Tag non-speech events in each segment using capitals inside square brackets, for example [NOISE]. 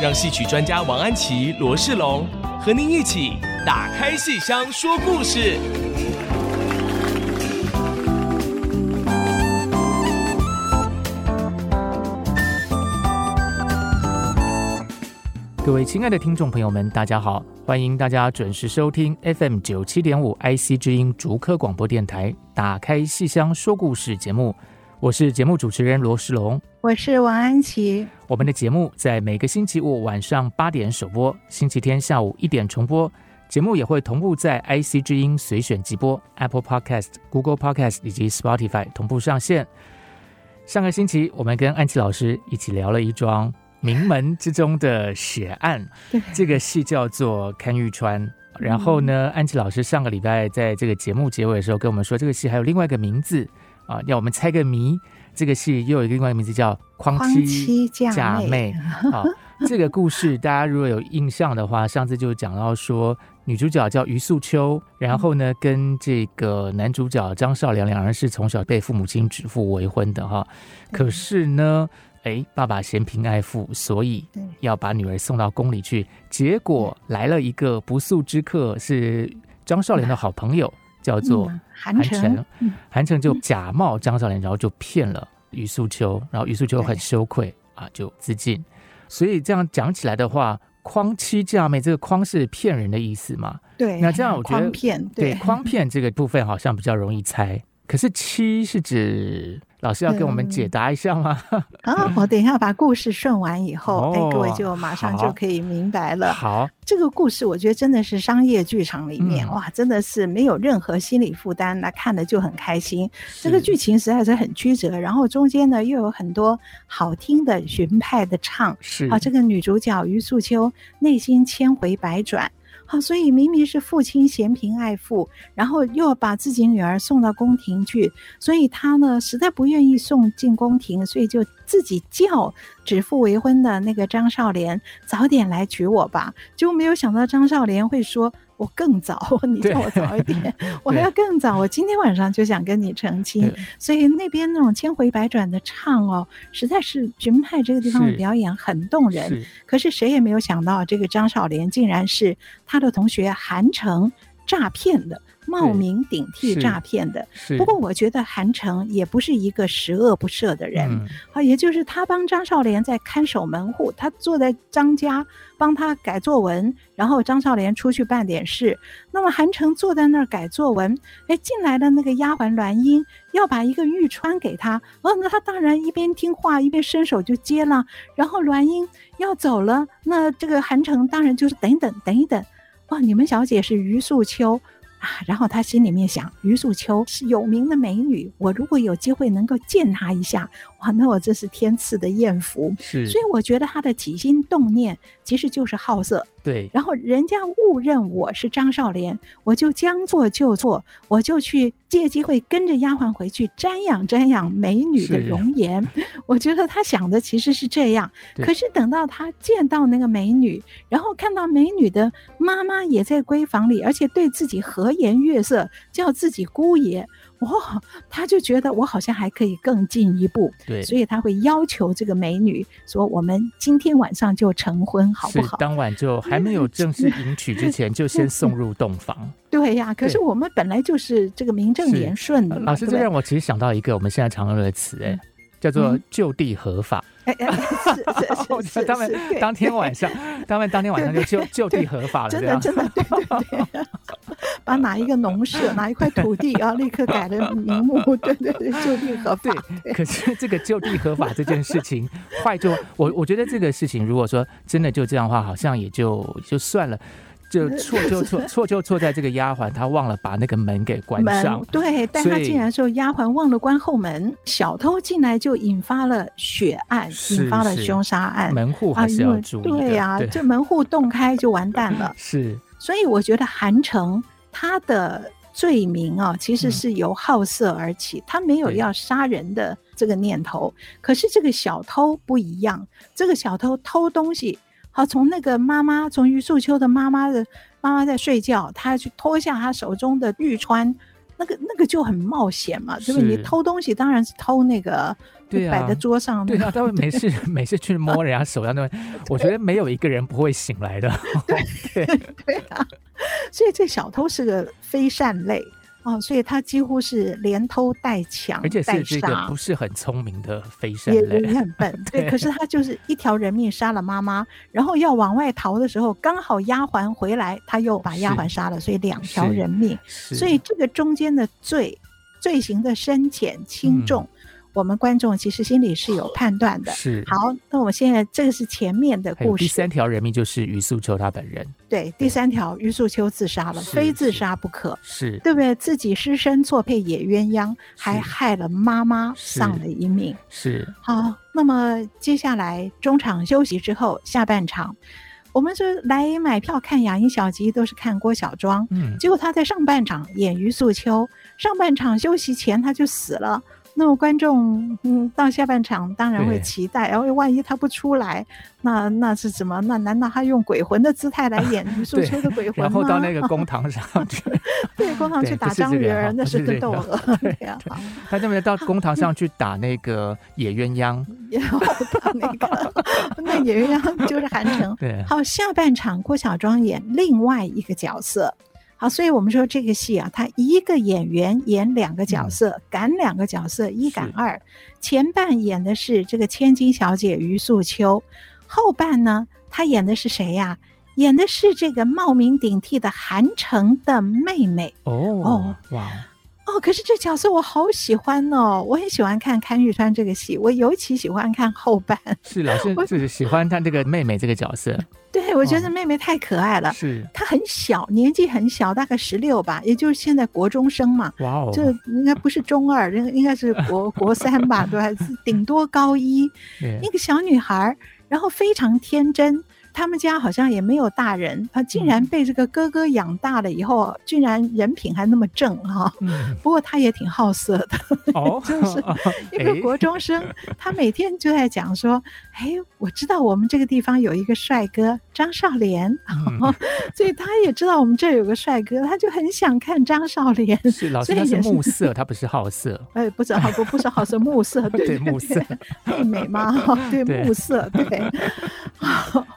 让戏曲专家王安琪、罗世龙和您一起打开戏箱说故事。各位亲爱的听众朋友们，大家好！欢迎大家准时收听 FM 九七点五 IC 之音竹科广播电台《打开戏箱说故事》节目。我是节目主持人罗世龙，我是王安琪。我们的节目在每个星期五晚上八点首播，星期天下午一点重播。节目也会同步在 IC 之音随选即播、Apple Podcast、Google Podcast 以及 Spotify 同步上线。上个星期，我们跟安琪老师一起聊了一桩名门之中的血案，这个戏叫做《看玉川》。然后呢，安琪老师上个礼拜在这个节目结尾的时候跟我们说，这个戏还有另外一个名字。啊，要我们猜个谜，这个戏又有一个另外一个名字叫《匡妻嫁妹》。[LAUGHS] 好，这个故事大家如果有印象的话，上次就讲到说，女主角叫余素秋，然后呢，跟这个男主角张少良两人是从小被父母亲指腹为婚的哈。可是呢，哎，爸爸嫌贫爱富，所以要把女儿送到宫里去。结果来了一个不速之客，是张少良的好朋友。叫做韩城，韩城就假冒张少良，然后就骗了余素秋，然后余素秋很羞愧啊，就自尽。所以这样讲起来的话，诓妻嫁妹，这个诓是骗人的意思嘛？对。那这样我觉得，[LAUGHS] 骗对诓骗这个部分好像比较容易猜。可是七是指？老师要给我们解答一下吗？啊，[LAUGHS] 我等一下把故事顺完以后，哎、哦，各位就马上就可以明白了。好，这个故事我觉得真的是商业剧场里面、嗯、哇，真的是没有任何心理负担，那看的就很开心。这个剧情实在是很曲折，然后中间呢又有很多好听的荀派的唱，是啊，这个女主角于素秋内心千回百转。啊，所以明明是父亲嫌贫爱富，然后又要把自己女儿送到宫廷去，所以他呢实在不愿意送进宫廷，所以就自己叫指腹为婚的那个张少莲早点来娶我吧。结果没有想到张少莲会说。我更早，[LAUGHS] 你叫我早一点，我还要更早。我今天晚上就想跟你成亲，所以那边那种千回百转的唱哦，实在是群派这个地方的表演很动人。是，可是谁也没有想到，这个张少莲竟然是他的同学韩城诈骗的。冒名顶替诈骗的，不过我觉得韩城也不是一个十恶不赦的人，啊、嗯，也就是他帮张少莲在看守门户，他坐在张家帮他改作文，然后张少莲出去办点事，那么韩城坐在那儿改作文，哎，进来的那个丫鬟栾英要把一个玉钏给他，哦，那他当然一边听话一边伸手就接了，然后栾英要走了，那这个韩城当然就是等等等一等，哇，你们小姐是余素秋。啊，然后他心里面想，余素秋是有名的美女，我如果有机会能够见她一下，哇，那我这是天赐的艳福。是，所以我觉得他的起心动念其实就是好色。对，然后人家误认我是张少莲，我就将错就做，我就去借机会跟着丫鬟回去瞻仰瞻仰美女的容颜。我觉得他想的其实是这样，可是等到他见到那个美女，然后看到美女的妈妈也在闺房里，而且对自己和颜悦色，叫自己姑爷。哇、哦，他就觉得我好像还可以更进一步，对，所以他会要求这个美女说：“我们今天晚上就成婚，好不好？”当晚就还没有正式迎娶之前，就先送入洞房。[LAUGHS] 对呀、啊，可是我们本来就是这个名正言顺的嘛。老师，这让我其实想到一个我们现在常用的词，哎。叫做就地合法，哎哎，是是是，[LAUGHS] 当然当天晚上，[LAUGHS] 当然当天晚上就就就地合法了，真的真的对对对，把哪一个农舍 [LAUGHS] 哪一块土地啊，立刻改了名目，对对对，就地合法。对，可是这个就地合法这件事情，坏就我我觉得这个事情，如果说真的就这样的话，好像也就就算了。就错 [LAUGHS] 就错错就错在这个丫鬟她忘了把那个门给关上。对，但她竟然说丫鬟忘了关后门，小偷进来就引发了血案，引发了凶杀案。门户还是要注意的。对呀，这门户洞开就完蛋了。[LAUGHS] 是，所以我觉得韩城他的罪名啊，其实是由好色而起，他没有要杀人的这个念头。可是这个小偷不一样，这个小偷偷东西。好，从那个妈妈，从于素秋的妈妈的妈妈在睡觉，他去脱下他手中的玉釧，那个那个就很冒险嘛，对不对？你偷东西当然是偷那个对摆在桌上，对啊，他会每次每次去摸人家手上那，[LAUGHS] 我觉得没有一个人不会醒来的，[LAUGHS] 对对 [LAUGHS] 对啊，所以这小偷是个非善类。哦，所以他几乎是连偷带抢，而且是这个不是很聪明的飞身类，也也很笨。[LAUGHS] 对，对，可是他就是一条人命杀了妈妈，然后要往外逃的时候，刚好丫鬟回来，他又把丫鬟杀了，所以两条人命。所以这个中间的罪罪行的深浅轻重。嗯我们观众其实心里是有判断的。是。好，那我们现在这个是前面的故事。第三条人命就是于素秋他本人。对，第三条于素秋自杀了，非自杀不可。是。对不对？自己失身错配野鸳鸯，还害了妈妈，丧了一命。是。好，那么接下来中场休息之后，下半场，我们说来买票看雅音小集都是看郭小庄。嗯。结果他在上半场演于素秋，上半场休息前他就死了。那么观众，嗯，到下半场当然会期待，然后万一他不出来，那那是怎么？那难道他用鬼魂的姿态来演 [LAUGHS] 余素秋的鬼魂吗？然后到那个公堂上 [LAUGHS] 去，对，公堂去打张鱼儿，那是个斗鹅。对 [LAUGHS] 呀，他那么到公堂上去打那个野鸳鸯，然后打那个那野鸳鸯就是韩城。对，好，下半场郭小庄演另外一个角色。好，所以我们说这个戏啊，他一个演员演两个角色，赶、嗯、两个角色，一赶二。前半演的是这个千金小姐于素秋，后半呢，他演的是谁呀？演的是这个冒名顶替的韩城的妹妹。哦哦，哇。哦，可是这角色我好喜欢哦，我很喜欢看潘玉川这个戏，我尤其喜欢看后半。是老师就是喜欢他这个妹妹这个角色。对，我觉得妹妹太可爱了。是，她很小，年纪很小，大概十六吧，也就是现在国中生嘛。哇哦，这应该不是中二，应应该是国 [LAUGHS] 国三吧，对，还是顶多高一。那个小女孩，然后非常天真。他们家好像也没有大人，他竟然被这个哥哥养大了以后，竟然人品还那么正哈。嗯、不过他也挺好色的，哦、[LAUGHS] 就是 [LAUGHS] 一个国中生，欸、他每天就在讲说：“哎，我知道我们这个地方有一个帅哥张少莲，嗯、[LAUGHS] 所以他也知道我们这有个帅哥，他就很想看张少莲。”是老师，他是目色，他不是好色。哎，不是好不不是好色，目色对对目色妹妹嘛，对目色对。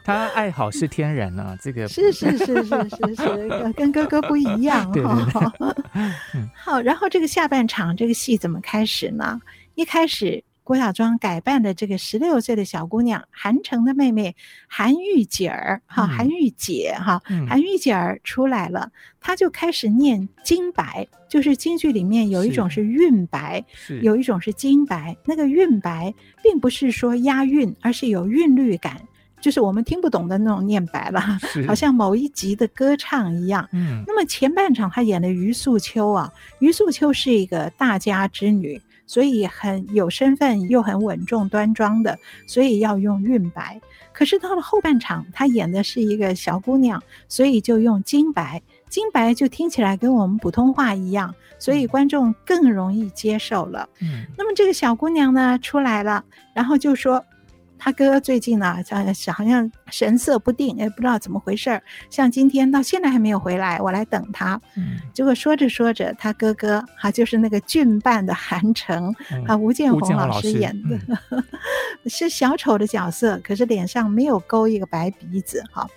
他。爱好是天然啊，[LAUGHS] 这个是是是是是是，跟哥哥不一样。[LAUGHS] 对对对 [LAUGHS] 好，然后这个下半场这个戏怎么开始呢？一开始郭小庄改扮的这个十六岁的小姑娘，韩城的妹妹韩玉姐儿，哈，韩玉姐哈，韩玉姐儿出来了，她就开始念京白，就是京剧里面有一种是韵白，有一种是京白。那个韵白并不是说押韵，而是有韵律感。就是我们听不懂的那种念白了，好像某一集的歌唱一样。嗯，那么前半场他演的余素秋啊，余素秋是一个大家之女，所以很有身份又很稳重端庄的，所以要用韵白。可是到了后半场，她演的是一个小姑娘，所以就用金白。金白就听起来跟我们普通话一样，所以观众更容易接受了。嗯，那么这个小姑娘呢出来了，然后就说。他哥最近呢，像好像神色不定，也不知道怎么回事。像今天到现在还没有回来，我来等他。嗯，结果说着说着，他哥哥哈就是那个俊扮的韩城，啊，吴建宏老师演的，嗯、[LAUGHS] 是小丑的角色，可是脸上没有勾一个白鼻子。哈，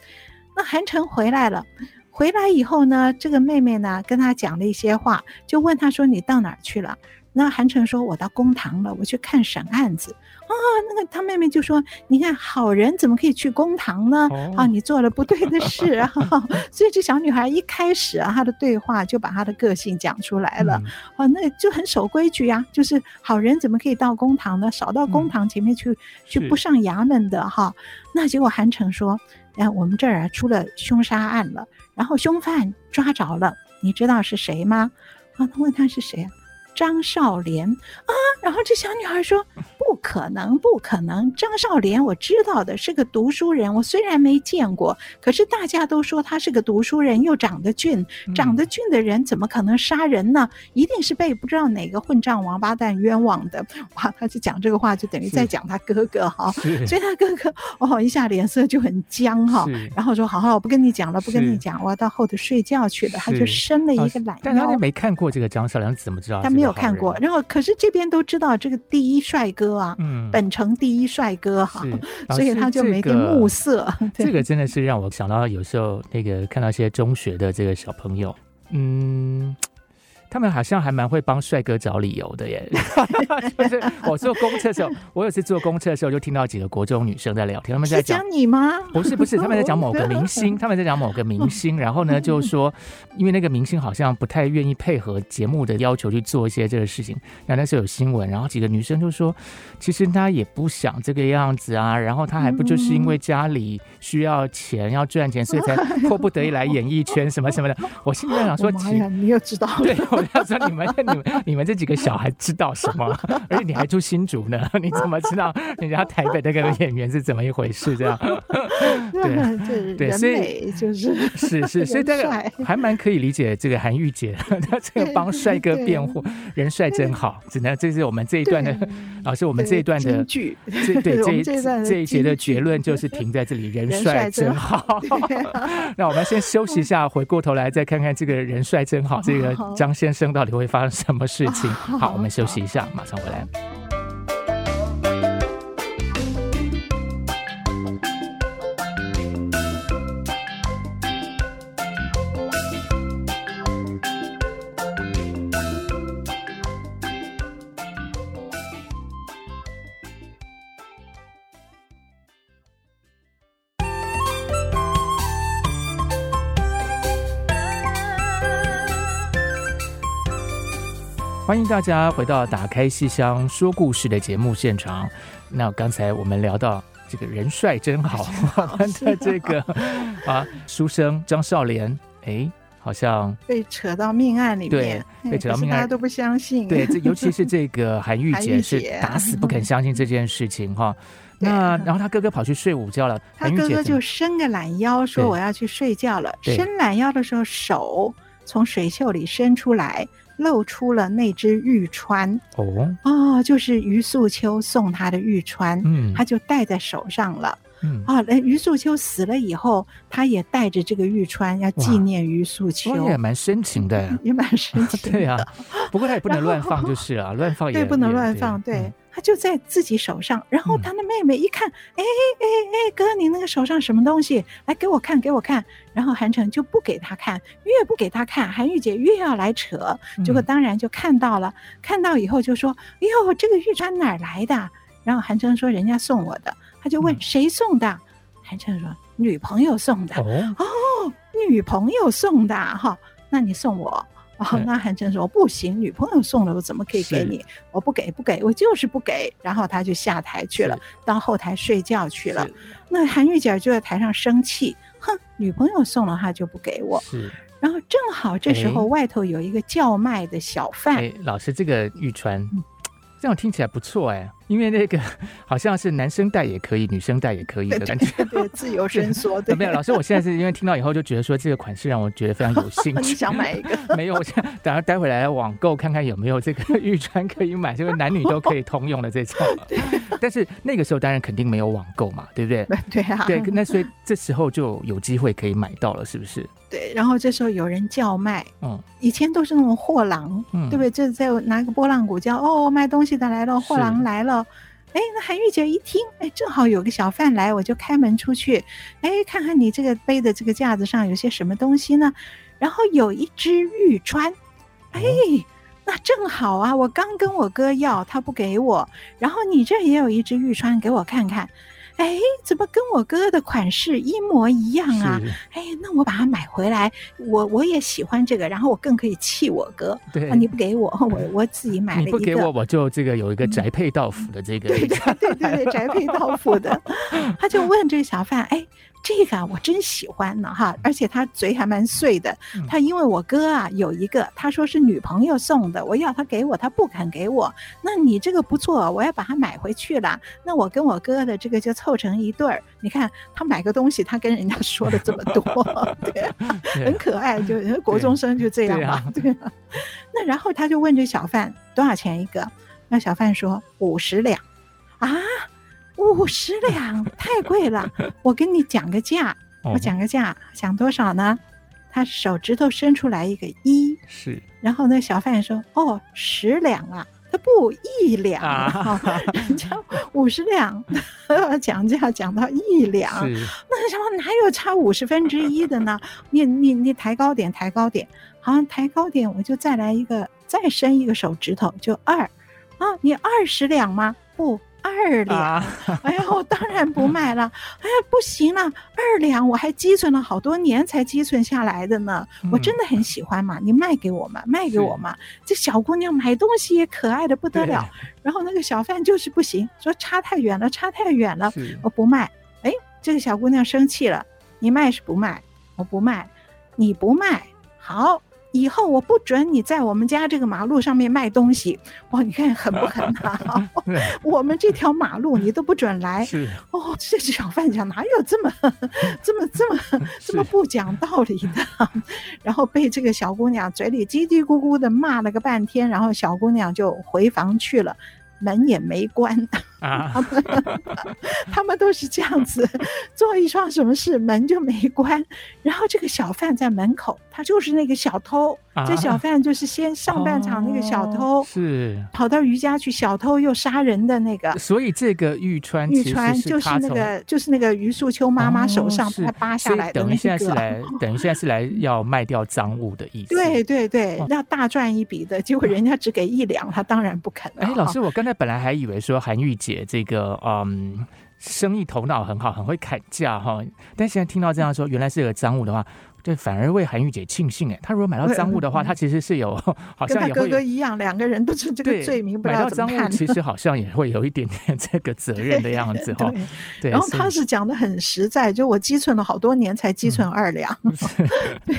那韩城回来了，回来以后呢，这个妹妹呢跟他讲了一些话，就问他说：“你到哪儿去了？”那韩城说：“我到公堂了，我去看审案子。”啊，那个他妹妹就说：“你看，好人怎么可以去公堂呢？哦、啊，你做了不对的事啊！” [LAUGHS] 所以这小女孩一开始啊，她的对话就把她的个性讲出来了。嗯、啊，那就很守规矩啊，就是好人怎么可以到公堂呢？少到公堂前面去，去、嗯、不上衙门的哈。那结果韩城说：“哎，我们这儿啊出了凶杀案了，然后凶犯抓着了，你知道是谁吗？”啊，他问他是谁啊？张少莲啊，然后这小女孩说：“不可能，不可能！张少莲我知道的，是个读书人。我虽然没见过，可是大家都说他是个读书人，又长得俊，长得俊的人怎么可能杀人呢？一定是被不知道哪个混账王八蛋冤枉的。”哇，他就讲这个话，就等于在讲他哥哥哈。所以他哥哥哦，一下脸色就很僵哈，然后说：“好好，我不跟你讲了，不跟你讲，我要到后头睡觉去了。”他就伸了一个懒腰。但他没看过这个张少莲，怎么知道？他没有看过，然后可是这边都知道这个第一帅哥啊，嗯，本城第一帅哥哈，[LAUGHS] 所以他就没点暮色。[LAUGHS] 这个真的是让我想到有时候那个看到一些中学的这个小朋友，嗯。他们好像还蛮会帮帅哥找理由的耶。[LAUGHS] 就是我坐公车的时候，我有次坐公车的时候就听到几个国中女生在聊天，他们在讲你吗？不是不是，他们在讲某个 [LAUGHS] 明星，他们在讲某个明星，然后呢就说，因为那个明星好像不太愿意配合节目的要求去做一些这个事情，然后那时候有新闻，然后几个女生就说，其实她也不想这个样子啊，然后她还不就是因为家里需要钱要赚钱，所以才迫不得已来演艺圈什么什么的。我心里在想说，[LAUGHS] 你又知道对。要说你们、你们、你们这几个小孩知道什么？[LAUGHS] 而且你还住新竹呢？[LAUGHS] 你怎么知道人家台北那个演员是怎么一回事？这样 [LAUGHS] 对对，所以就是是是，所以这个还蛮可以理解这个韩玉姐，她这个帮帅哥辩护，人帅真好。只能这是我们这一段的老师，我们这一段的剧，这对这一这一节的结论就是停在这里，人帅真好。那我们先休息一下，回过头来再看看这个人帅真好，这个张先生到底会发生什么事情？[LAUGHS] 好，我们休息一下，马上回来。欢迎大家回到《打开戏箱说故事》的节目现场。那刚才我们聊到这个人帅真好，[LAUGHS] [LAUGHS] 的这个啊书生张少莲，哎，好像被扯到命案里面，对，被扯到命案，大家都不相信。对，这尤其是这个 [LAUGHS] 韩玉姐是打死不肯相信这件事情哈。那然后他哥哥跑去睡午觉了，他哥哥就伸个懒腰说：“我要去睡觉了。”伸懒腰的时候，手从水袖里伸出来。露出了那只玉川。哦，哦，就是余素秋送他的玉川，嗯，他就戴在手上了，嗯。啊，那余素秋死了以后，他也带着这个玉川要纪念于素秋，也蛮深情的，也蛮深情的，对啊，不过他也不能乱放，就是啊，[LAUGHS] 乱放也对，不能乱放，对。他就在自己手上，然后他的妹妹一看，哎哎哎，哥，你那个手上什么东西？来给我看，给我看。然后韩城就不给他看，越不给他看，韩玉姐越要来扯。结果当然就看到了，看到以后就说：“哎呦，这个玉釧哪儿来的？”然后韩城说：“人家送我的。”他就问：“谁送的？”韩城说：“女朋友送的。”哦，女朋友送的哈，那你送我。哦，那韩城说不行，女朋友送了，我怎么可以给你？我不给，不给，我就是不给。然后他就下台去了，到后台睡觉去了。那韩玉姐就在台上生气，哼，女朋友送了他就不给我。是，然后正好这时候外头有一个叫卖的小贩。哎，老师，这个玉釧。嗯这样听起来不错哎，因为那个 [LAUGHS] 好像是男生戴也可以，女生戴也可以的感觉，对，对，[LAUGHS] 自由伸缩。对，没有老师，我现在是因为听到以后就觉得说这个款式让我觉得非常有兴趣，[LAUGHS] 你想买一个？没有，我现在等下待会来网购看看有没有这个玉川可以买，就是男女都可以通用的这种。但是那个时候当然肯定没有网购嘛，对不对？对啊。对，那所以这时候就有机会可以买到了，是不是？对，然后这时候有人叫卖，嗯，以前都是那种货郎，嗯，对不对？这在拿个拨浪鼓叫，哦，卖东西的来了，货郎来了，哎，那韩玉姐一听，哎，正好有个小贩来，我就开门出去，哎，看看你这个背的这个架子上有些什么东西呢？然后有一只玉钏，哎，那正好啊，我刚跟我哥要，他不给我，然后你这也有一只玉川，给我看看。哎，怎么跟我哥哥的款式一模一样啊？哎，那我把它买回来，我我也喜欢这个，然后我更可以气我哥。对，啊、你不给我，[LAUGHS] 我我自己买了一个。你不给我，我就这个有一个宅配到府的这个。对对对对对，宅配到府的，[LAUGHS] 他就问这个小贩，哎。这个我真喜欢呢，哈！而且他嘴还蛮碎的。他因为我哥啊有一个，他说是女朋友送的，我要他给我，他不肯给我。那你这个不错，我要把它买回去了。那我跟我哥的这个就凑成一对儿。你看他买个东西，他跟人家说了这么多，[LAUGHS] 对，很可爱，就国中生就这样嘛，对，对。那然后他就问这小贩多少钱一个？那小贩说五十两啊。五十两 [LAUGHS] 太贵了，我跟你讲个价，我讲个价，讲多少呢？他手指头伸出来一个一，是，然后那小贩说：“哦，十两啊，他不一两啊，[LAUGHS] 人家五十两，[LAUGHS] 讲价讲到一两，那什么哪有差五十分之一的呢？你你你抬高点，抬高点，好，抬高点，我就再来一个，再伸一个手指头，就二，啊，你二十两吗？不。”二两，啊、哎呀，我当然不卖了。哎呀，不行了，二两我还积存了好多年才积存下来的呢。嗯、我真的很喜欢嘛，你卖给我嘛，卖给我嘛。这小姑娘买东西也可爱的不得了。然后那个小贩就是不行，说差太远了，差太远了，我不卖。哎，这个小姑娘生气了，你卖是不卖？我不卖，你不卖，好。以后我不准你在我们家这个马路上面卖东西，哇！你看狠不狠啊？[LAUGHS] [LAUGHS] 我们这条马路你都不准来。是哦，这小贩讲哪有这么、这么、这么、[LAUGHS] 这么不讲道理的？然后被这个小姑娘嘴里叽叽咕咕的骂了个半天，然后小姑娘就回房去了。门也没关，[LAUGHS] 啊、他们 [LAUGHS] 他们都是这样子做一桩什么事，门就没关。然后这个小贩在门口，他就是那个小偷。啊、这小贩就是先 [LAUGHS] 上半场那个小偷，哦、是跑到余家去，小偷又杀人的那个。所以这个玉川，玉川就是那个就是那个余素秋妈妈手上他扒下来的那个。等于现在是来，等于现在是来要卖掉赃物的意思。对对对，要大赚一笔的，结果人家只给一两，他当然不肯了。哎，老师，我刚才本来还以为说韩玉姐这个嗯生意头脑很好，很会砍价哈，但现在听到这样说，原来是个赃物的话。对，反而为韩玉姐庆幸哎，她如果买到赃物的话，她其实是有，好像也会跟他哥哥一样，两个人都是这个罪名，不知道怎么看。其实好像也会有一点点 [LAUGHS] 这个责任的样子 [LAUGHS] 哈。对，然后他是讲的很实在，就我积存了好多年才积存二两。[LAUGHS] 对，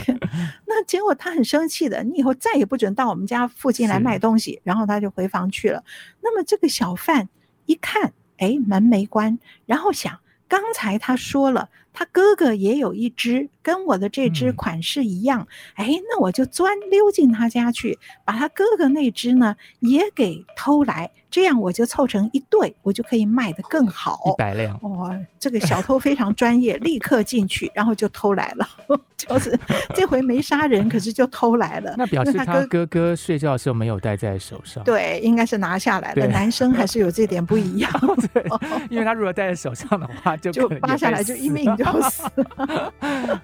那结果他很生气的，你以后再也不准到我们家附近来卖东西，然后他就回房去了。那么这个小贩一看，哎，门没关，然后想。刚才他说了，他哥哥也有一只，跟我的这只款式一样。嗯、哎，那我就钻溜进他家去，把他哥哥那只呢也给偷来。这样我就凑成一对，我就可以卖得更好。一百辆哦，这个小偷非常专业，立刻进去，然后就偷来了。[LAUGHS] 就是 [LAUGHS] 这回没杀人，可是就偷来了。那表示他哥哥睡觉的时候没有戴在手上。对，应该是拿下来了。男生还是有这点不一样。[LAUGHS] 对，因为他如果戴在手上的话，就就扒下来就一命就死了。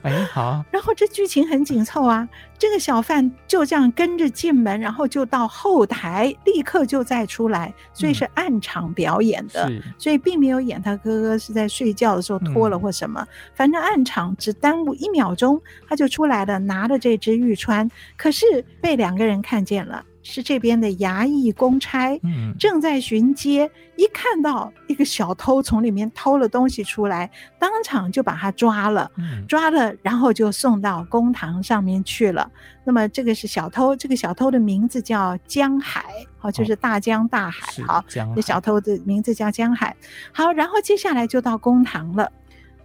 哎，好。然后这剧情很紧凑啊，这个小贩就这样跟着进门，然后就到后台，立刻就再出来。所以是暗场表演的，嗯、所以并没有演他哥哥是在睡觉的时候脱了或什么，嗯、反正暗场只耽误一秒钟，他就出来了，拿着这只玉川，可是被两个人看见了。是这边的衙役公差，正在巡街，一看到一个小偷从里面偷了东西出来，当场就把他抓了，抓了，然后就送到公堂上面去了。那么这个是小偷，这个小偷的名字叫江海，好，就是大江大海，好，这小偷的名字叫江海。好，然后接下来就到公堂了。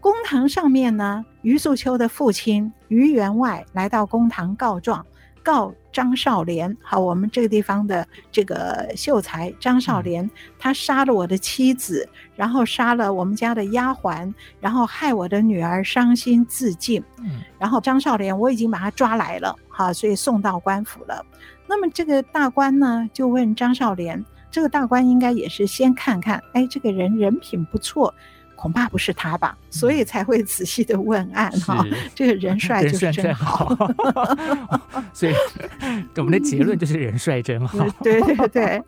公堂上面呢，余素秋的父亲余员外来到公堂告状。告张少莲，好，我们这个地方的这个秀才张少莲，嗯、他杀了我的妻子，然后杀了我们家的丫鬟，然后害我的女儿伤心自尽。嗯，然后张少莲我已经把他抓来了，哈，所以送到官府了。那么这个大官呢，就问张少莲，这个大官应该也是先看看，哎，这个人人品不错。恐怕不是他吧，所以才会仔细的问案哈。这个人 [LAUGHS] 帅就是真好，[LAUGHS] [LAUGHS] 所以我们的结论就是人帅真好。对对对。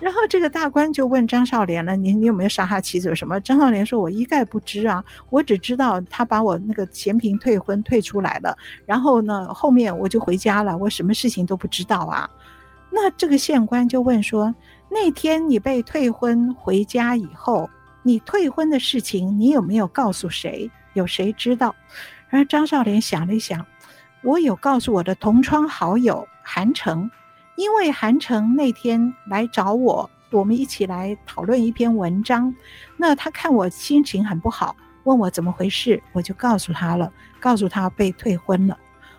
然后这个大官就问张少莲了：“你你有没有杀他妻子？有什么？”张少莲说：“我一概不知啊，我只知道他把我那个贤嫔退婚退出来了，然后呢，后面我就回家了，我什么事情都不知道啊。”那这个县官就问说：“那天你被退婚回家以后？”你退婚的事情，你有没有告诉谁？有谁知道？然后张少莲想了一想，我有告诉我的同窗好友韩城，因为韩城那天来找我，我们一起来讨论一篇文章。那他看我心情很不好，问我怎么回事，我就告诉他了，告诉他被退婚了。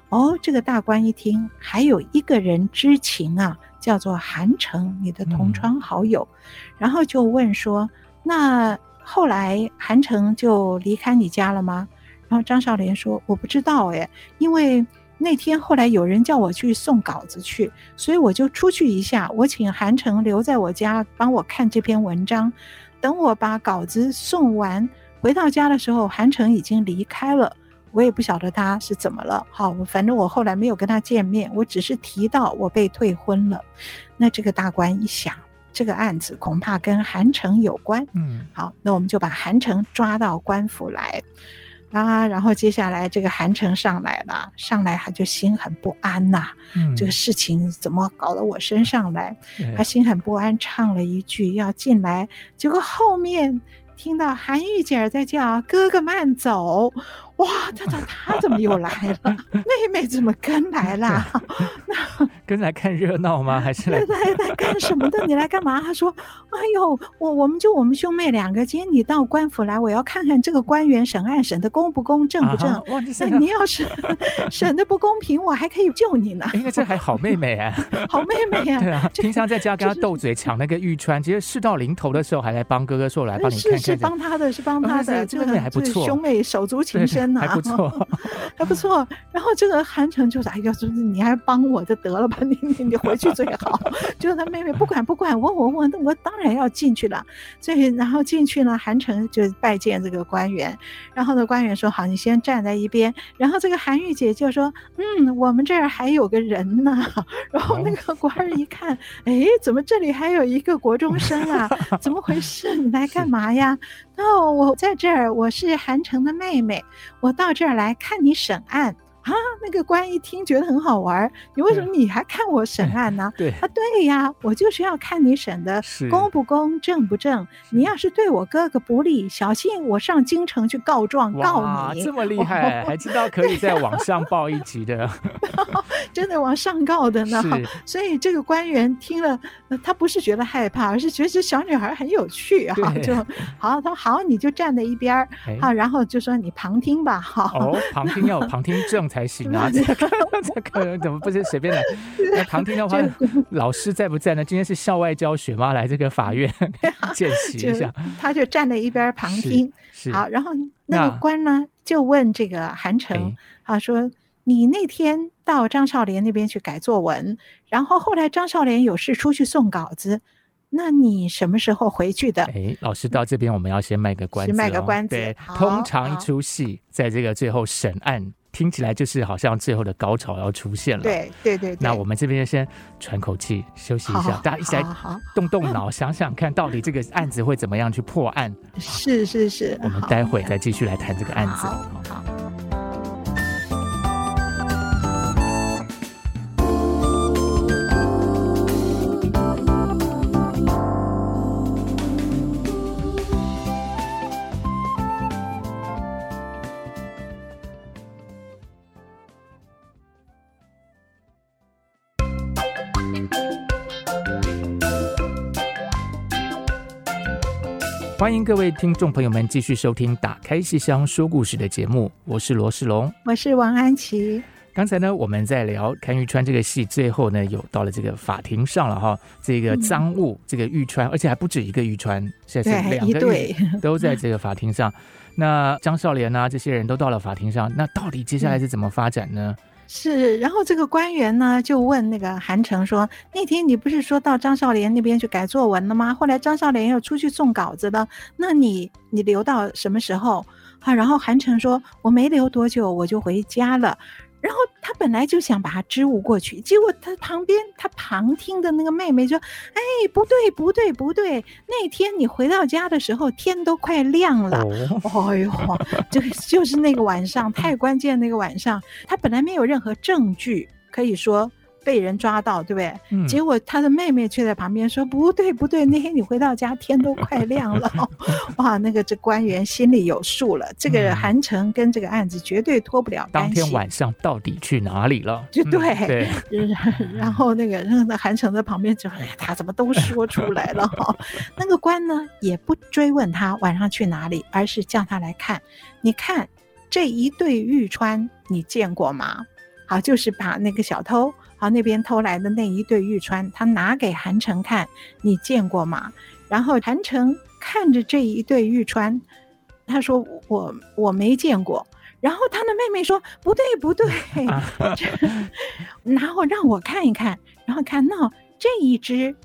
哦，这个大官一听，还有一个人知情啊，叫做韩城，你的同窗好友，嗯、然后就问说。那后来韩城就离开你家了吗？然后张少莲说：“我不知道哎，因为那天后来有人叫我去送稿子去，所以我就出去一下。我请韩城留在我家帮我看这篇文章。等我把稿子送完回到家的时候，韩城已经离开了。我也不晓得他是怎么了。好，反正我后来没有跟他见面，我只是提到我被退婚了。那这个大官一想。”这个案子恐怕跟韩城有关。嗯，好，那我们就把韩城抓到官府来啊。然后接下来这个韩城上来了，上来他就心很不安呐、啊。嗯，这个事情怎么搞到我身上来？他心很不安，唱了一句要进来，结果后面听到韩玉姐在叫哥哥慢走。哇，他他他怎么又来了？[LAUGHS] 妹妹怎么跟来了？那 [LAUGHS] 跟来看热闹吗？还是来来来干什么的？你来干嘛？他说：“哎呦，我我们就我们兄妹两个，今天你到官府来，我要看看这个官员审案审的公不公正不正。啊”那你要是审的不公平，我还可以救你呢。因为这还好妹妹啊，[LAUGHS] 好妹妹啊。对啊，平常在家跟他斗嘴抢那个玉川，其实事到临头的时候还来帮哥哥说：“来帮你看看。”是是帮他的，是帮他的。这个妹还不错，兄妹手足情深。还不错，[LAUGHS] 还不错。然后这个韩城就是：“哎呀，就是你还帮我就得了吧，你你你回去最好。[LAUGHS] ”就是他妹妹不管不管，我我问，我当然要进去了。所以然后进去了，韩城就拜见这个官员。然后呢，官员说：“好，你先站在一边。”然后这个韩玉姐就说：“嗯，我们这儿还有个人呢。[LAUGHS] ”然后那个官儿一看，哎，怎么这里还有一个国中生啊？怎么回事？你来干嘛呀？哦，我在这儿，我是韩城的妹妹，我到这儿来看你审案。啊，那个官一听觉得很好玩，你为什么你还看我审 [LAUGHS] 案呢？对啊，对呀，我就是要看你审的公不公正不正。你要是对我哥哥不利，小心我上京城去告状告你。这么厉害，还知道可以在网上报一级的，[LAUGHS] 真的往上告的呢。所以这个官员听了，他不是觉得害怕，而是觉得这小女孩很有趣啊。就 [LAUGHS] 好，他说好，你就站在一边儿啊，然后就说你旁听吧。好，哦，旁听要有旁听证。才行啊！这个这个怎么不是随便来？[LAUGHS] 那旁听的话，[LAUGHS] 老师在不在呢？今天是校外教学吗？来这个法院 [LAUGHS] 见习一下。他就站在一边旁听。好，然后那个官呢就问这个韩城啊，说你那天到张少莲那边去改作文，然后后来张少莲有事出去送稿子，那你什么时候回去的？哎，老师到这边我们要先卖个关子，卖个关子。对，通常一出戏在这个最后审案。听起来就是好像最后的高潮要出现了。对对对，对。那我们这边就先喘口气，休息一下，大家一起来动动脑，想想看到底这个案子会怎么样去破案。[LAUGHS] 是是是。我们待会再继续来谈这个案子。好。欢迎各位听众朋友们继续收听《打开戏箱说故事》的节目，我是罗世龙，我是王安琪。刚才呢，我们在聊看玉川这个戏，最后呢，有到了这个法庭上了哈。这个赃物，这个玉川，而且还不止一个玉川，现在是两个玉 [LAUGHS] 都在这个法庭上。那张少莲啊，这些人都到了法庭上，那到底接下来是怎么发展呢？是，然后这个官员呢就问那个韩城说：“那天你不是说到张少莲那边去改作文了吗？后来张少莲又出去送稿子了，那你你留到什么时候？”啊，然后韩城说：“我没留多久，我就回家了。”然后他本来就想把他支吾过去，结果他旁边他旁听的那个妹妹说：“哎，不对不对不对，那天你回到家的时候天都快亮了。哦”哎呦，就就是那个晚上 [LAUGHS] 太关键那个晚上，他本来没有任何证据可以说。被人抓到，对不对？嗯、结果他的妹妹却在旁边说：“不对，不对，那天你回到家，天都快亮了。[LAUGHS] ”哇，那个这官员心里有数了。这个韩城跟这个案子绝对脱不了干系。当天晚上到底去哪里了？就对，嗯、对。然后那个那韩城在旁边就：“哎，他怎么都说出来了？”哈，[LAUGHS] 那个官呢也不追问他晚上去哪里，而是叫他来看。你看这一对玉川，你见过吗？好，就是把那个小偷。好，那边偷来的那一对玉川，他拿给韩城看，你见过吗？然后韩城看着这一对玉川，他说我我没见过。然后他的妹妹说不对不对，然后让我看一看，然后看到这一只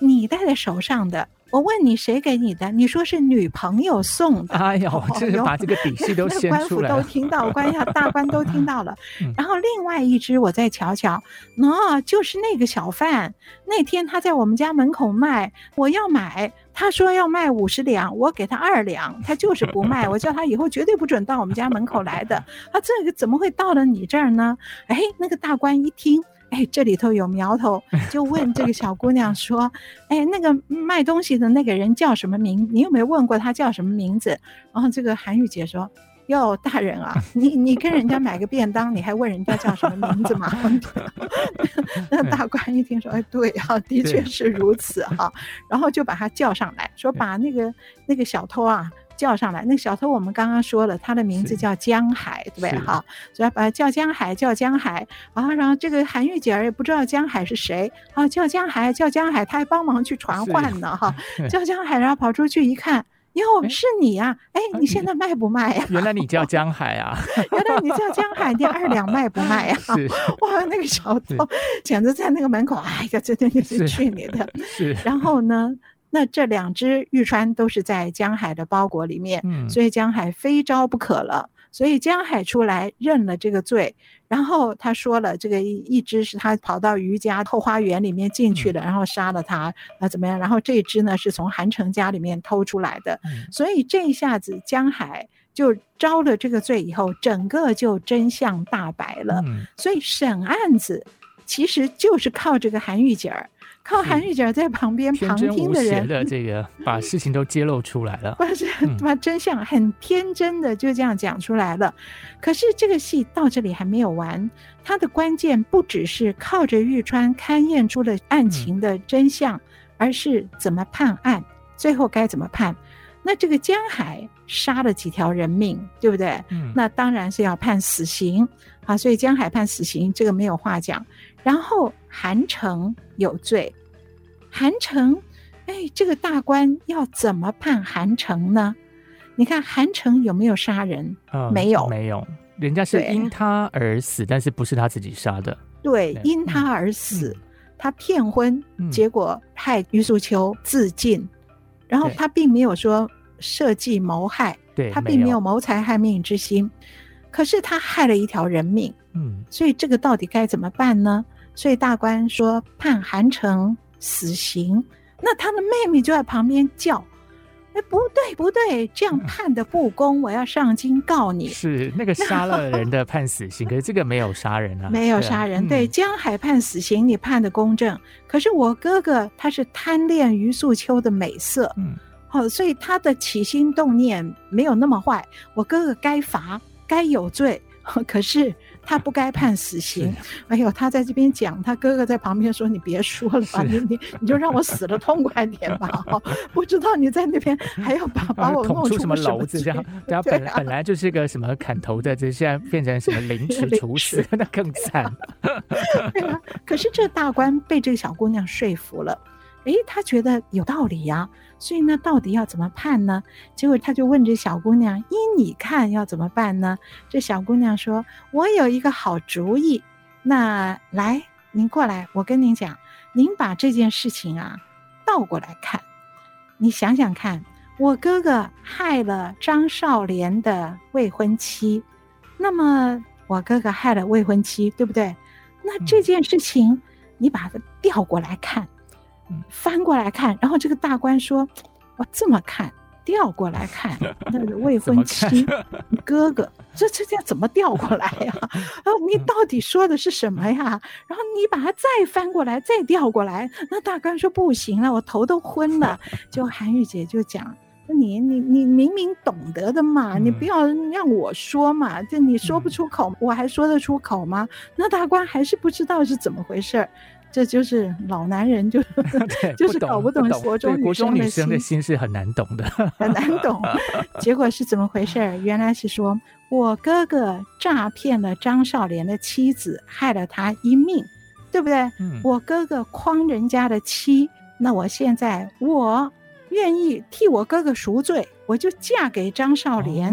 你戴在手上的。我问你谁给你的？你说是女朋友送的。哎呦，这是把这个底细都 [LAUGHS] 掀出来了。官府都听到，官下大官都听到了。[LAUGHS] 然后另外一只，我再瞧瞧，喏，就是那个小贩。那天他在我们家门口卖，我要买，他说要卖五十两，我给他二两，他就是不卖。我叫他以后绝对不准到我们家门口来的。[LAUGHS] 啊，这个怎么会到了你这儿呢？哎，那个大官一听。哎，这里头有苗头，就问这个小姑娘说：“哎，那个卖东西的那个人叫什么名？你有没有问过他叫什么名字？”然后这个韩玉姐说：“哟，大人啊，你你跟人家买个便当，你还问人家叫什么名字吗？” [LAUGHS] 那大官一听说：“哎，对啊，的确是如此哈。”然后就把他叫上来说：“把那个那个小偷啊。”叫上来，那个小偷我们刚刚说了，他的名字叫江海，对不对？哈，所以把叫江海，叫江海啊。然后这个韩玉姐儿也不知道江海是谁啊，叫江海，叫江海，他还帮忙去传唤呢，哈。[LAUGHS] 叫江海，然后跑出去一看，哟，是你呀！哎，你现在卖不卖呀？[LAUGHS] 原来你叫江海啊！[LAUGHS] 原来你叫江海，你二两卖不卖呀？哇，那个小偷简直在那个门口，哎呀，真的是去你的！是。然后呢？那这两只玉川都是在江海的包裹里面，嗯，所以江海非招不可了。所以江海出来认了这个罪，然后他说了，这个一一只是他跑到余家后花园里面进去了，然后杀了他，啊怎么样？然后这只呢是从韩城家里面偷出来的，所以这一下子江海就招了这个罪以后，整个就真相大白了。所以审案子其实就是靠这个韩玉姐儿。靠韩玉姐在旁边旁听的人的这个 [LAUGHS] 把事情都揭露出来了，[LAUGHS] 把真相很天真的就这样讲出来了。可是这个戏到这里还没有完，它的关键不只是靠着玉川勘验出了案情的真相，而是怎么判案，最后该怎么判。那这个江海杀了几条人命，对不对？那当然是要判死刑啊，所以江海判死刑，这个没有话讲。然后韩城有罪，韩城，哎，这个大官要怎么判韩城呢？你看韩城有没有杀人？嗯，没有，没有，人家是因他而死，但是不是他自己杀的。对，因他而死，嗯，他骗婚，嗯，结果害于素秋自尽，然后他并没有说设计谋害，对，他并没有谋财害命之心。可是他害了一条人命，嗯，所以这个到底该怎么办呢？所以大官说判韩城死刑，那他的妹妹就在旁边叫：“哎，不对不对，这样判的不公，我要上京告你。”是那个杀了人的判死刑，[LAUGHS] 可是这个没有杀人啊，没有杀人。对，江海判死刑，你判的公正。可是我哥哥他是贪恋于素秋的美色，嗯，好，所以他的起心动念没有那么坏。我哥哥该罚。该有罪，[LAUGHS] 可是他不该判死刑。哎呦，他在这边讲，他哥哥在旁边说：“你别说了吧，你你你就让我死的痛快点吧。[LAUGHS] ”不知道你在那边还要把 [LAUGHS] 把我弄出什么篓子这样？对啊，本来本来就是个什么砍头的，这现在变成什么凌迟 [LAUGHS] 处死，那更惨。对啊，可是这大官被这个小姑娘说服了。诶，他觉得有道理呀，所以呢，到底要怎么判呢？结果他就问这小姑娘：“依你看要怎么办呢？”这小姑娘说：“我有一个好主意。”那来，您过来，我跟您讲，您把这件事情啊倒过来看，你想想看，我哥哥害了张少莲的未婚妻，那么我哥哥害了未婚妻，对不对？那这件事情，你把它调过来看，翻过来看，然后这个大官说：“我这么看。”调过来看，[LAUGHS] 那个未婚妻，哥哥，这这这怎么调过来呀？然 [LAUGHS] 后你到底说的是什么呀？然后你把它再翻过来，再调过来。那大官说不行了，我头都昏了。[LAUGHS] 就韩玉姐就讲：你你你明明懂得的嘛，你不要让我说嘛，这你说不出口，我还说得出口吗？那大官还是不知道是怎么回事儿。这就是老男人就，[LAUGHS] 就就是搞不懂国中女生的心，的心是很难懂的，[LAUGHS] 很难懂。[LAUGHS] 结果是怎么回事？原来是说我哥哥诈骗了张少莲的妻子，害了他一命，对不对？嗯、我哥哥诓人家的妻，那我现在我愿意替我哥哥赎罪。我就嫁给张少莲，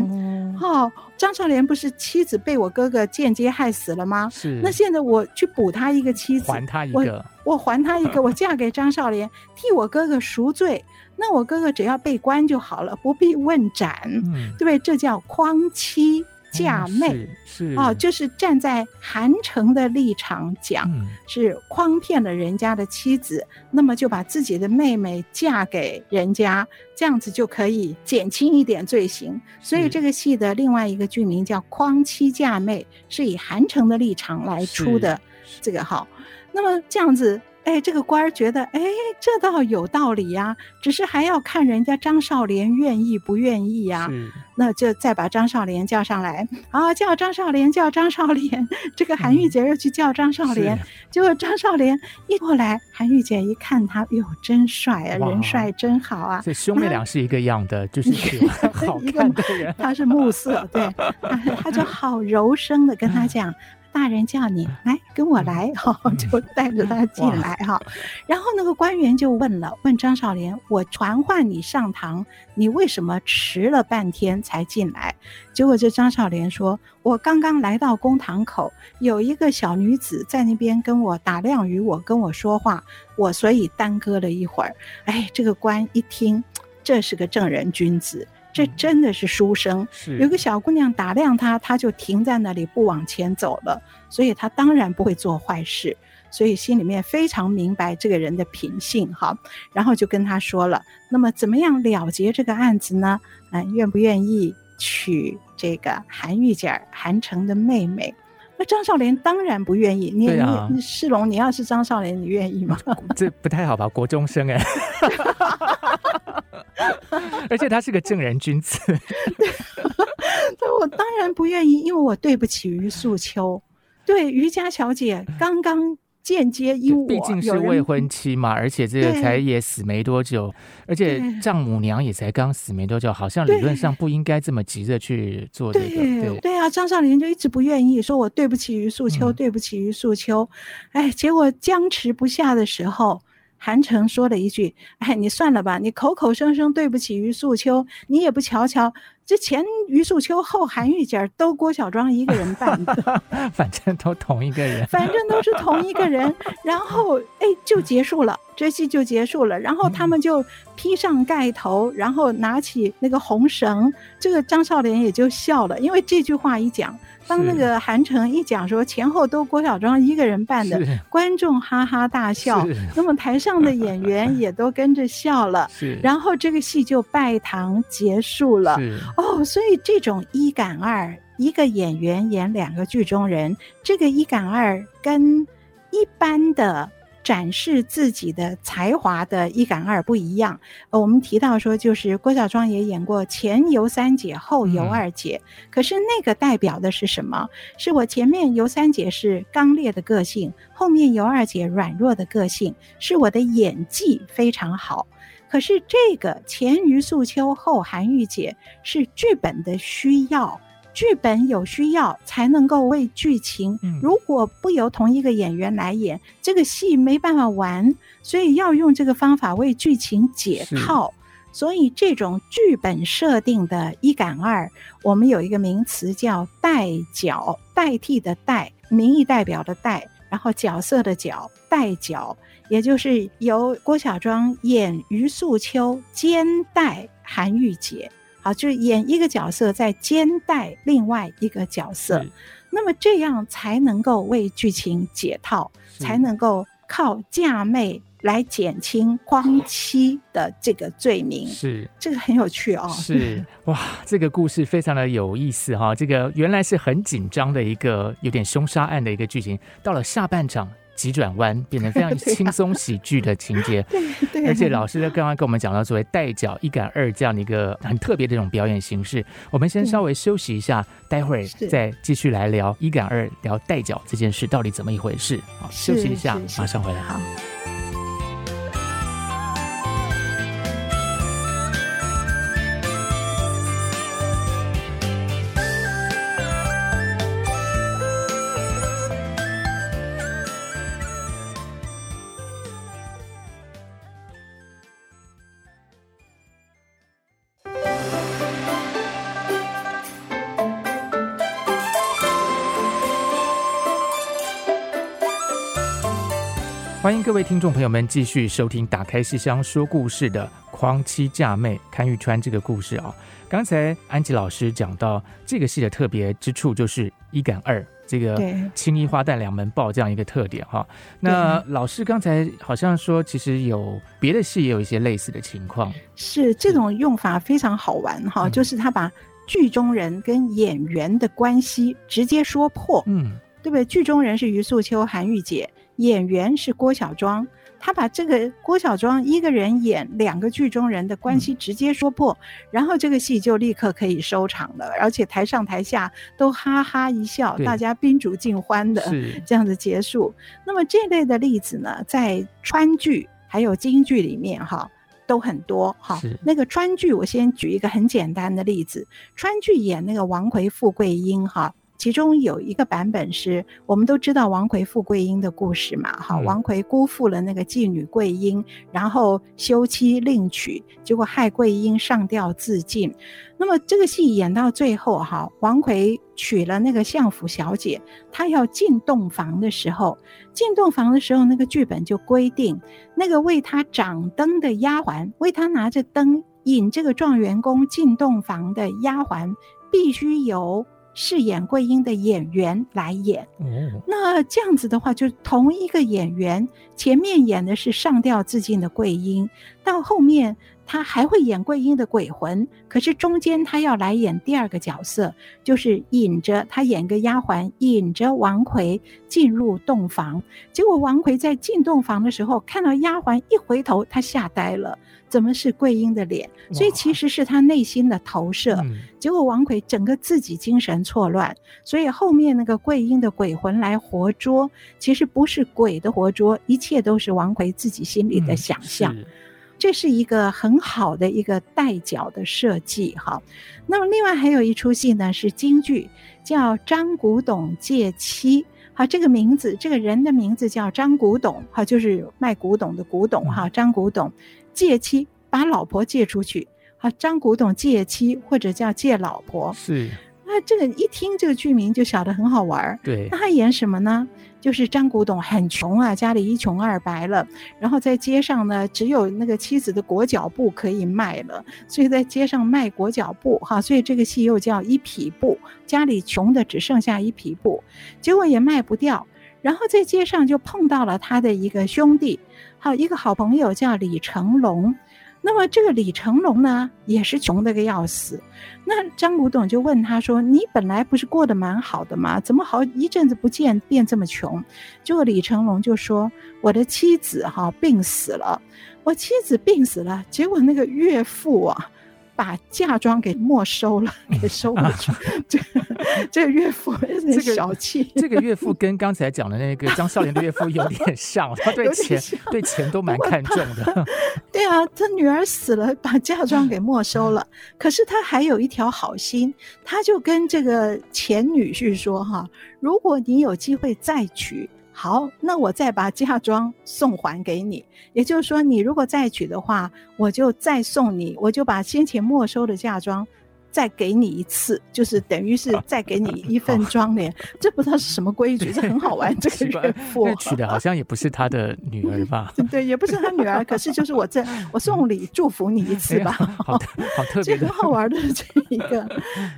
好、哦，张少莲不是妻子被我哥哥间接害死了吗？是。那现在我去补他一个妻子，还他一个，我，我还他一个，我嫁给张少莲，替我哥哥赎罪。那我哥哥只要被关就好了，不必问斩，嗯、对不对？这叫匡妻。嫁妹、嗯、是，是哦，就是站在韩城的立场讲，嗯、是诓骗了人家的妻子，那么就把自己的妹妹嫁给人家，这样子就可以减轻一点罪行。所以这个戏的另外一个剧名叫《诓妻嫁妹》，是以韩城的立场来出的这个号。那么这样子。哎，这个官儿觉得，哎，这倒有道理呀，只是还要看人家张少莲愿意不愿意呀。是那就再把张少莲叫上来，啊，叫张少莲，叫张少莲。这个韩玉姐又去叫张少莲，嗯、结果张少莲一过来，韩玉姐一看他，哟，真帅啊，人帅真好啊。这兄妹俩是一个样的，就是 [LAUGHS] 好看的人。他是暮色，对，[LAUGHS] 他他就好柔声的跟他讲。大人叫你来跟我来哈，[LAUGHS] 就带着他进来哈。然后那个官员就问了，问张少莲：“我传唤你上堂，你为什么迟了半天才进来？”结果这张少莲说：“我刚刚来到公堂口，有一个小女子在那边跟我打量于我，跟我说话，我所以耽搁了一会儿。”哎，这个官一听，这是个正人君子。这真的是书生，是有个小姑娘打量他，他就停在那里不往前走了，所以他当然不会做坏事，所以心里面非常明白这个人的品性哈，然后就跟他说了，那么怎么样了结这个案子呢？嗯，愿不愿意娶这个韩玉姐韩城的妹妹？那张少莲当然不愿意，你、啊、你世龙，你要是张少莲，你愿意吗？这不太好吧，国中生哎。[LAUGHS] 而且他是个正人君子，[LAUGHS] 对我当然不愿意，因为我对不起于素秋。对于家小姐刚刚间接因我，毕竟是未婚妻嘛，而且这个才也死没多久，而且丈母娘也才刚死没多久，好像理论上不应该这么急着去做这个。对对，对啊，张少林就一直不愿意，说我对不起于素秋，嗯、对不起于素秋。哎，结果僵持不下的时候。韩城说了一句：“哎，你算了吧，你口口声声对不起于素秋，你也不瞧瞧。”这前余素秋，后韩玉姐都郭小庄一个人办的，[LAUGHS] 反正都同一个人，反正都是同一个人。[LAUGHS] 然后哎，就结束了，这戏就结束了。然后他们就披上盖头，然后拿起那个红绳。这个张少莲也就笑了，因为这句话一讲，当那个韩城一讲说前后都郭小庄一个人办的，观众哈哈大笑。[LAUGHS] 那么台上的演员也都跟着笑了。[LAUGHS] 然后这个戏就拜堂结束了。哦，所以这种一赶二，一个演员演两个剧中人，这个一赶二跟一般的展示自己的才华的一杆二不一样。呃，我们提到说，就是郭小庄也演过前尤三姐，后尤二姐，嗯、可是那个代表的是什么？是我前面尤三姐是刚烈的个性，后面尤二姐软弱的个性，是我的演技非常好。可是这个前于素秋，后韩玉姐是剧本的需要，剧本有需要才能够为剧情。如果不由同一个演员来演，这个戏没办法玩，所以要用这个方法为剧情解套。所以这种剧本设定的一赶二，我们有一个名词叫代角，代替的代，民意代表的代，然后角色的角，代角，也就是由郭小庄演于素秋兼代韩玉洁，好，就演一个角色在兼带另外一个角色，那么这样才能够为剧情解套，才能够靠嫁妹。来减轻光妻的这个罪名，是这个很有趣哦。是哇，这个故事非常的有意思哈。这个原来是很紧张的一个有点凶杀案的一个剧情，到了下半场急转弯，变成非常 [LAUGHS] 轻松喜剧的情节。[LAUGHS] 对，而且老师在刚刚跟我们讲到作为代脚一杆二这样的一个很特别的一种表演形式。我们先稍微休息一下，待会儿再继续来聊一杆二，聊代脚这件事到底怎么一回事。好，休息一下，马上回来。好。欢迎各位听众朋友们继续收听《打开戏箱说故事》的《匡妻嫁妹》潘玉川这个故事啊。刚才安吉老师讲到这个戏的特别之处，就是一赶二，这个青衣花旦两门爆这样一个特点哈。那老师刚才好像说，其实有别的戏也有一些类似的情况，是这种用法非常好玩哈，就是他把剧中人跟演员的关系直接说破，嗯，对不对？剧中人是余素秋、韩玉洁。演员是郭小庄，他把这个郭小庄一个人演两个剧中人的关系直接说破，嗯、然后这个戏就立刻可以收场了，而且台上台下都哈哈一笑，大家宾主尽欢的 [LAUGHS] 这样子结束。那么这类的例子呢，在川剧还有京剧里面哈都很多哈。那个川剧，我先举一个很简单的例子，川剧演那个王魁富贵英哈。其中有一个版本是我们都知道王奎富贵英的故事嘛，哈，王奎辜负了那个妓女桂英，然后休妻另娶，结果害桂英上吊自尽。那么这个戏演到最后，哈，王奎娶了那个相府小姐，他要进洞房的时候，进洞房的时候，那个剧本就规定，那个为他掌灯的丫鬟，为他拿着灯引这个状元公进洞房的丫鬟，必须由。饰演桂英的演员来演，那这样子的话，就同一个演员前面演的是上吊自尽的桂英，到后面他还会演桂英的鬼魂，可是中间他要来演第二个角色，就是引着他演个丫鬟，引着王奎进入洞房，结果王奎在进洞房的时候看到丫鬟一回头，他吓呆了。怎么是桂英的脸？所以其实是他内心的投射。结果王奎整个自己精神错乱，所以后面那个桂英的鬼魂来活捉，其实不是鬼的活捉，一切都是王奎自己心里的想象。这是一个很好的一个带角的设计哈。那么另外还有一出戏呢，是京剧，叫张古董借妻。好，这个名字，这个人的名字叫张古董，哈，就是卖古董的古董哈，张古董。借妻，把老婆借出去，啊，张古董借妻或者叫借老婆，是。那这个一听这个剧名就晓得很好玩儿。对。那他演什么呢？就是张古董很穷啊，家里一穷二白了，然后在街上呢，只有那个妻子的裹脚布可以卖了，所以在街上卖裹脚布，哈，所以这个戏又叫一匹布。家里穷的只剩下一匹布，结果也卖不掉，然后在街上就碰到了他的一个兄弟。还有一个好朋友叫李成龙，那么这个李成龙呢，也是穷得个要死。那张古董就问他说：“你本来不是过得蛮好的吗？怎么好一阵子不见变这么穷？”结果李成龙就说：“我的妻子哈病死了，我妻子病死了，结果那个岳父啊。”把嫁妆给没收了，[LAUGHS] 给收回去。[LAUGHS] 这这个岳父 [LAUGHS] 有点小气。这个岳父跟刚才讲的那个张少莲的岳父有点像，他对钱对钱都蛮看重的。对啊，他女儿死了，把嫁妆给没收了。可是他还有一条好心，他就跟这个前女婿说：“哈，如果你有机会再娶。”好，那我再把嫁妆送还给你。也就是说，你如果再娶的话，我就再送你，我就把先前没收的嫁妆。再给你一次，就是等于是再给你一份 [LAUGHS] 妆奁，这不知道是什么规矩，这很好玩。这个岳父娶的好像也不是他的女儿吧？[LAUGHS] 对，也不是他女儿，可是就是我这 [LAUGHS] 我送礼祝福你一次吧。哎、好，好特别，这很好玩的这一个。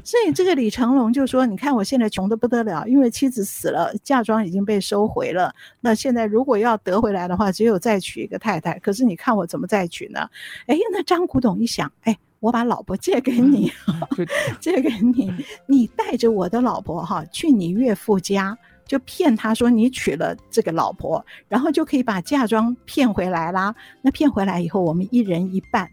所以这个李成龙就说：“你看我现在穷的不得了，因为妻子死了，嫁妆已经被收回了。那现在如果要得回来的话，只有再娶一个太太。可是你看我怎么再娶呢？哎，那张古董一想，哎。”我把老婆借给你，[LAUGHS] 借给你，你带着我的老婆哈去你岳父家，就骗他说你娶了这个老婆，然后就可以把嫁妆骗回来啦。那骗回来以后，我们一人一半。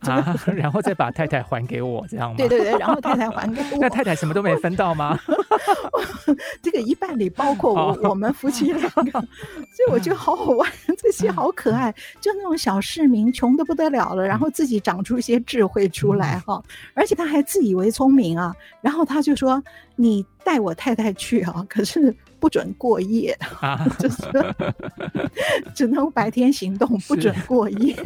啊，[LAUGHS] 然后再把太太还给我，这样吗？对对对，然后太太还给 [LAUGHS] 我。那太太什么都没分到吗？[LAUGHS] 这个一半里包括我，我们夫妻两个，所以我觉得好好玩，这些好可爱，就那种小市民，穷的不得了了，然后自己长出一些智慧出来哈，而且他还自以为聪明啊，然后他就说：“你带我太太去啊，可是。”不准过夜，啊、就是 [LAUGHS] 只能白天行动，不准过夜。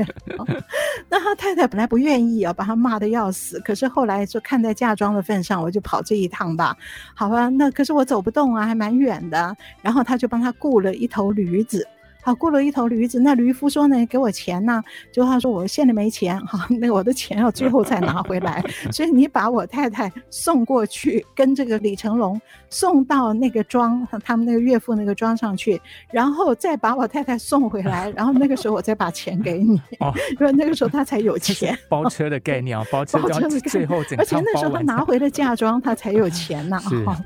[LAUGHS] 那他太太本来不愿意啊，把他骂的要死。可是后来说看在嫁妆的份上，我就跑这一趟吧。好吧，那可是我走不动啊，还蛮远的。然后他就帮他雇了一头驴子。好，雇了一头驴子，那驴夫说呢，给我钱呢？就他说我现在没钱，哈，[LAUGHS] 那我的钱要最后再拿回来，[LAUGHS] 所以你把我太太送过去，跟这个李成龙送到那个庄，他们那个岳父那个庄上去，然后再把我太太送回来，然后那个时候我再把钱给你，[LAUGHS] 哦、因为那个时候他才有钱。包车的概念啊，包车，的最后整，而且那时候他拿回了嫁妆，他才有钱呢。哈，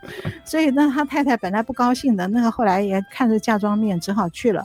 所以那他太太本来不高兴的，那个后来也看着嫁妆面，只好去了。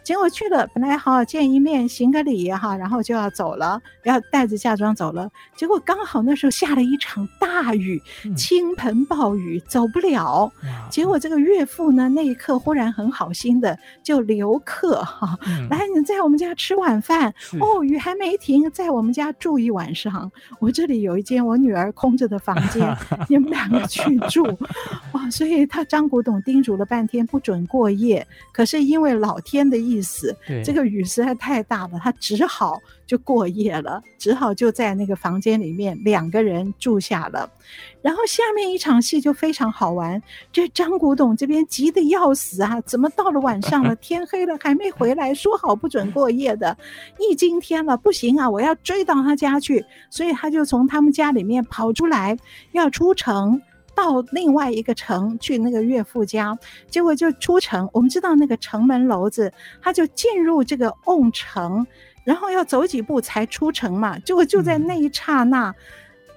结果去了，本来好好见一面，行个礼哈，然后就要走了，要带着嫁妆走了。结果刚好那时候下了一场大雨，倾盆暴雨，走不了。结果这个岳父呢，那一刻忽然很好心的就留客哈，来你在我们家吃晚饭哦，雨还没停，在我们家住一晚上。我这里有一间我女儿空着的房间，[LAUGHS] 你们两个去住。哇，[LAUGHS] 所以他张古董叮嘱了半天不准过夜，可是因为老天的意思，这个雨实在太大了，他只好就过夜了，只好就在那个房间里面两个人住下了。然后下面一场戏就非常好玩，这张古董这边急得要死啊，怎么到了晚上了，[LAUGHS] 天黑了还没回来？说好不准过夜的，一惊天了，不行啊，我要追到他家去，所以他就从他们家里面跑出来，要出城。到另外一个城去那个岳父家，结果就出城。我们知道那个城门楼子，他就进入这个瓮城，然后要走几步才出城嘛。结果就在那一刹那，嗯、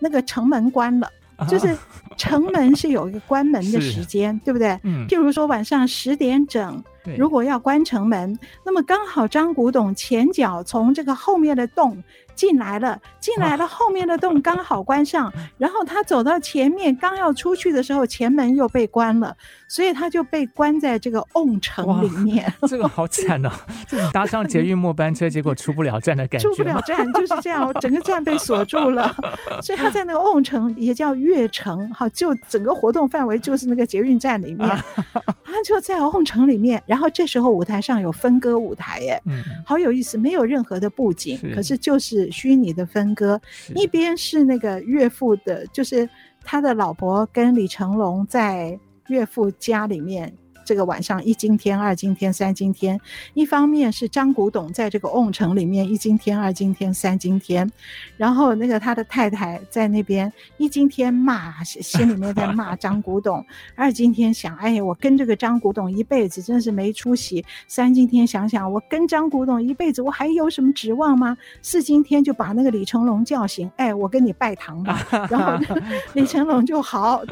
那个城门关了，就是城门是有一个关门的时间，[LAUGHS] 对不对？嗯。譬如说晚上十点整，如果要关城门，那么刚好张古董前脚从这个后面的洞。进来了，进来了，后面的洞刚好关上，然后他走到前面，刚要出去的时候，前门又被关了，所以他就被关在这个瓮城里面。这个好惨哦！[LAUGHS] 搭上捷运末班车，结果出不了站的感觉。出不了站就是这样，整个站被锁住了，[LAUGHS] 所以他在那个瓮城也叫月城，好，就整个活动范围就是那个捷运站里面，[LAUGHS] 他就在瓮城里面。然后这时候舞台上有分割舞台，耶，好有意思，没有任何的布景，可是就是。虚拟的分割，一边是那个岳父的，就是他的老婆跟李成龙在岳父家里面。这个晚上一惊天，二惊天，三惊天。一方面是张古董在这个瓮城里面一惊天，二惊天，三惊天。然后那个他的太太在那边一惊天骂，心里面在骂张古董；[LAUGHS] 二惊天想，哎呀，我跟这个张古董一辈子真是没出息；三惊天想想，我跟张古董一辈子，我还有什么指望吗？四惊天就把那个李成龙叫醒，哎，我跟你拜堂吧。[LAUGHS] 然后李成龙就好，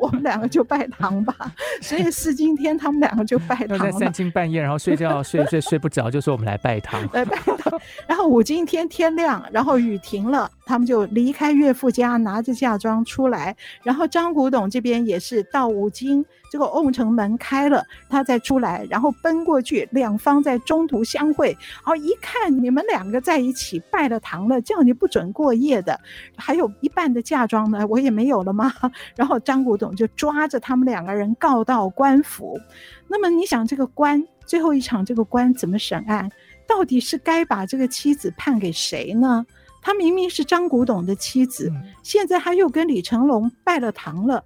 我们两个就拜堂吧。所以四惊。今天他们两个就拜堂了，在三更半夜，然后睡觉 [LAUGHS] 睡睡睡不着，就说我们来拜堂，来拜堂。然后五更天天亮，然后雨停了。他们就离开岳父家，拿着嫁妆出来。然后张古董这边也是到五更，这个瓮城门开了，他再出来，然后奔过去，两方在中途相会。然后，一看你们两个在一起拜了堂了，叫你不准过夜的，还有一半的嫁妆呢，我也没有了吗？[LAUGHS] 然后张古董就抓着他们两个人告到官府。那么你想，这个官最后一场这个官怎么审案？到底是该把这个妻子判给谁呢？他明明是张古董的妻子，现在他又跟李成龙拜了堂了，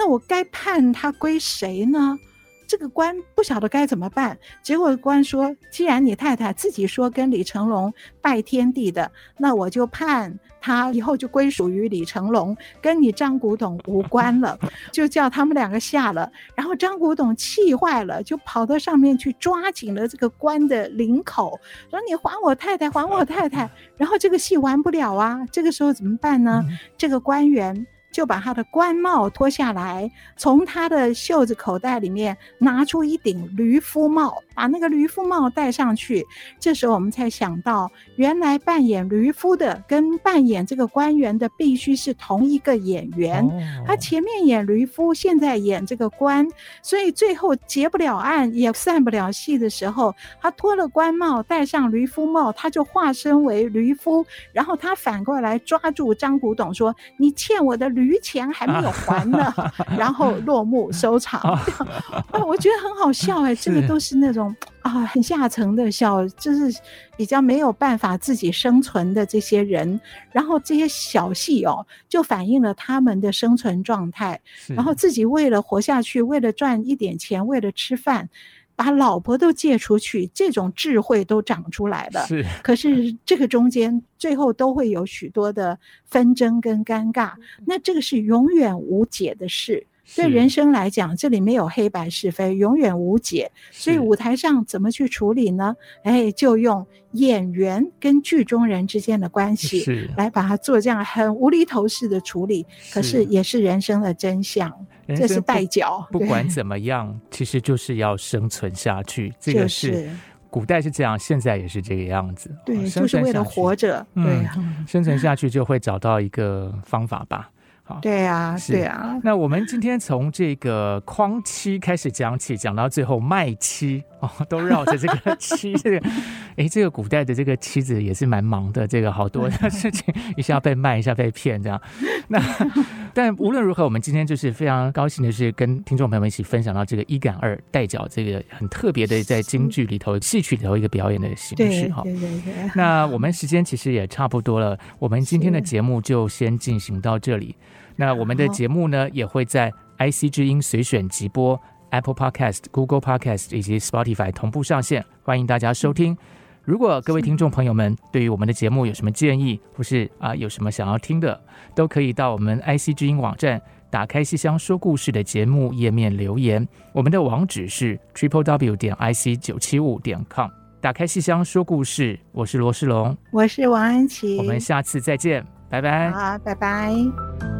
那我该判他归谁呢？这个官不晓得该怎么办，结果官说：“既然你太太自己说跟李成龙拜天地的，那我就判他以后就归属于李成龙，跟你张古董无关了，就叫他们两个下了。”然后张古董气坏了，就跑到上面去抓紧了这个官的领口，说：“你还我太太，还我太太！”然后这个戏完不了啊，这个时候怎么办呢？这个官员。就把他的官帽脱下来，从他的袖子口袋里面拿出一顶驴夫帽，把那个驴夫帽戴上去。这时候我们才想到，原来扮演驴夫的跟扮演这个官员的必须是同一个演员。他前面演驴夫，现在演这个官，所以最后结不了案也散不了戏的时候，他脱了官帽，戴上驴夫帽，他就化身为驴夫，然后他反过来抓住张古董说：“你欠我的驴。”驴钱还没有还呢，[LAUGHS] 然后落幕收场。[LAUGHS] 啊，我觉得很好笑哎，这个都是那种啊很下层的笑，就是比较没有办法自己生存的这些人，然后这些小戏哦，就反映了他们的生存状态，然后自己为了活下去，为了赚一点钱，为了吃饭。把老婆都借出去，这种智慧都长出来了。是，可是这个中间最后都会有许多的纷争跟尴尬，那这个是永远无解的事。对人生来讲，这里没有黑白是非，永远无解。所以舞台上怎么去处理呢？哎，就用演员跟剧中人之间的关系来把它做这样很无厘头式的处理。可是也是人生的真相，这是代角。不管怎么样，其实就是要生存下去。这个是古代是这样，现在也是这个样子。对，就是为了活着。对，生存下去就会找到一个方法吧。对啊，对啊。那我们今天从这个框期开始讲起，讲到最后卖妻哦，都绕着这个 [LAUGHS] 妻这个，哎，这个古代的这个妻子也是蛮忙的，这个好多的事情，一下被卖，一下被骗，这样。那但无论如何，我们今天就是非常高兴的是跟听众朋友们一起分享到这个一赶二代脚这个很特别的在京剧里头、戏曲里头一个表演的形式哈。对对对。那我们时间其实也差不多了，我们今天的节目就先进行到这里。那我们的节目呢，也会在 IC 之音随选直播、Apple Podcast、Google Podcast 以及 Spotify 同步上线，欢迎大家收听。如果各位听众朋友们对于我们的节目有什么建议，或是啊有什么想要听的，都可以到我们 IC 之音网站，打开西厢说故事的节目页面留言。我们的网址是 Triple W 点 IC 九七五点 com。打开西厢说故事，我是罗世龙，我是王安琪，我们下次再见，拜拜。好，拜拜。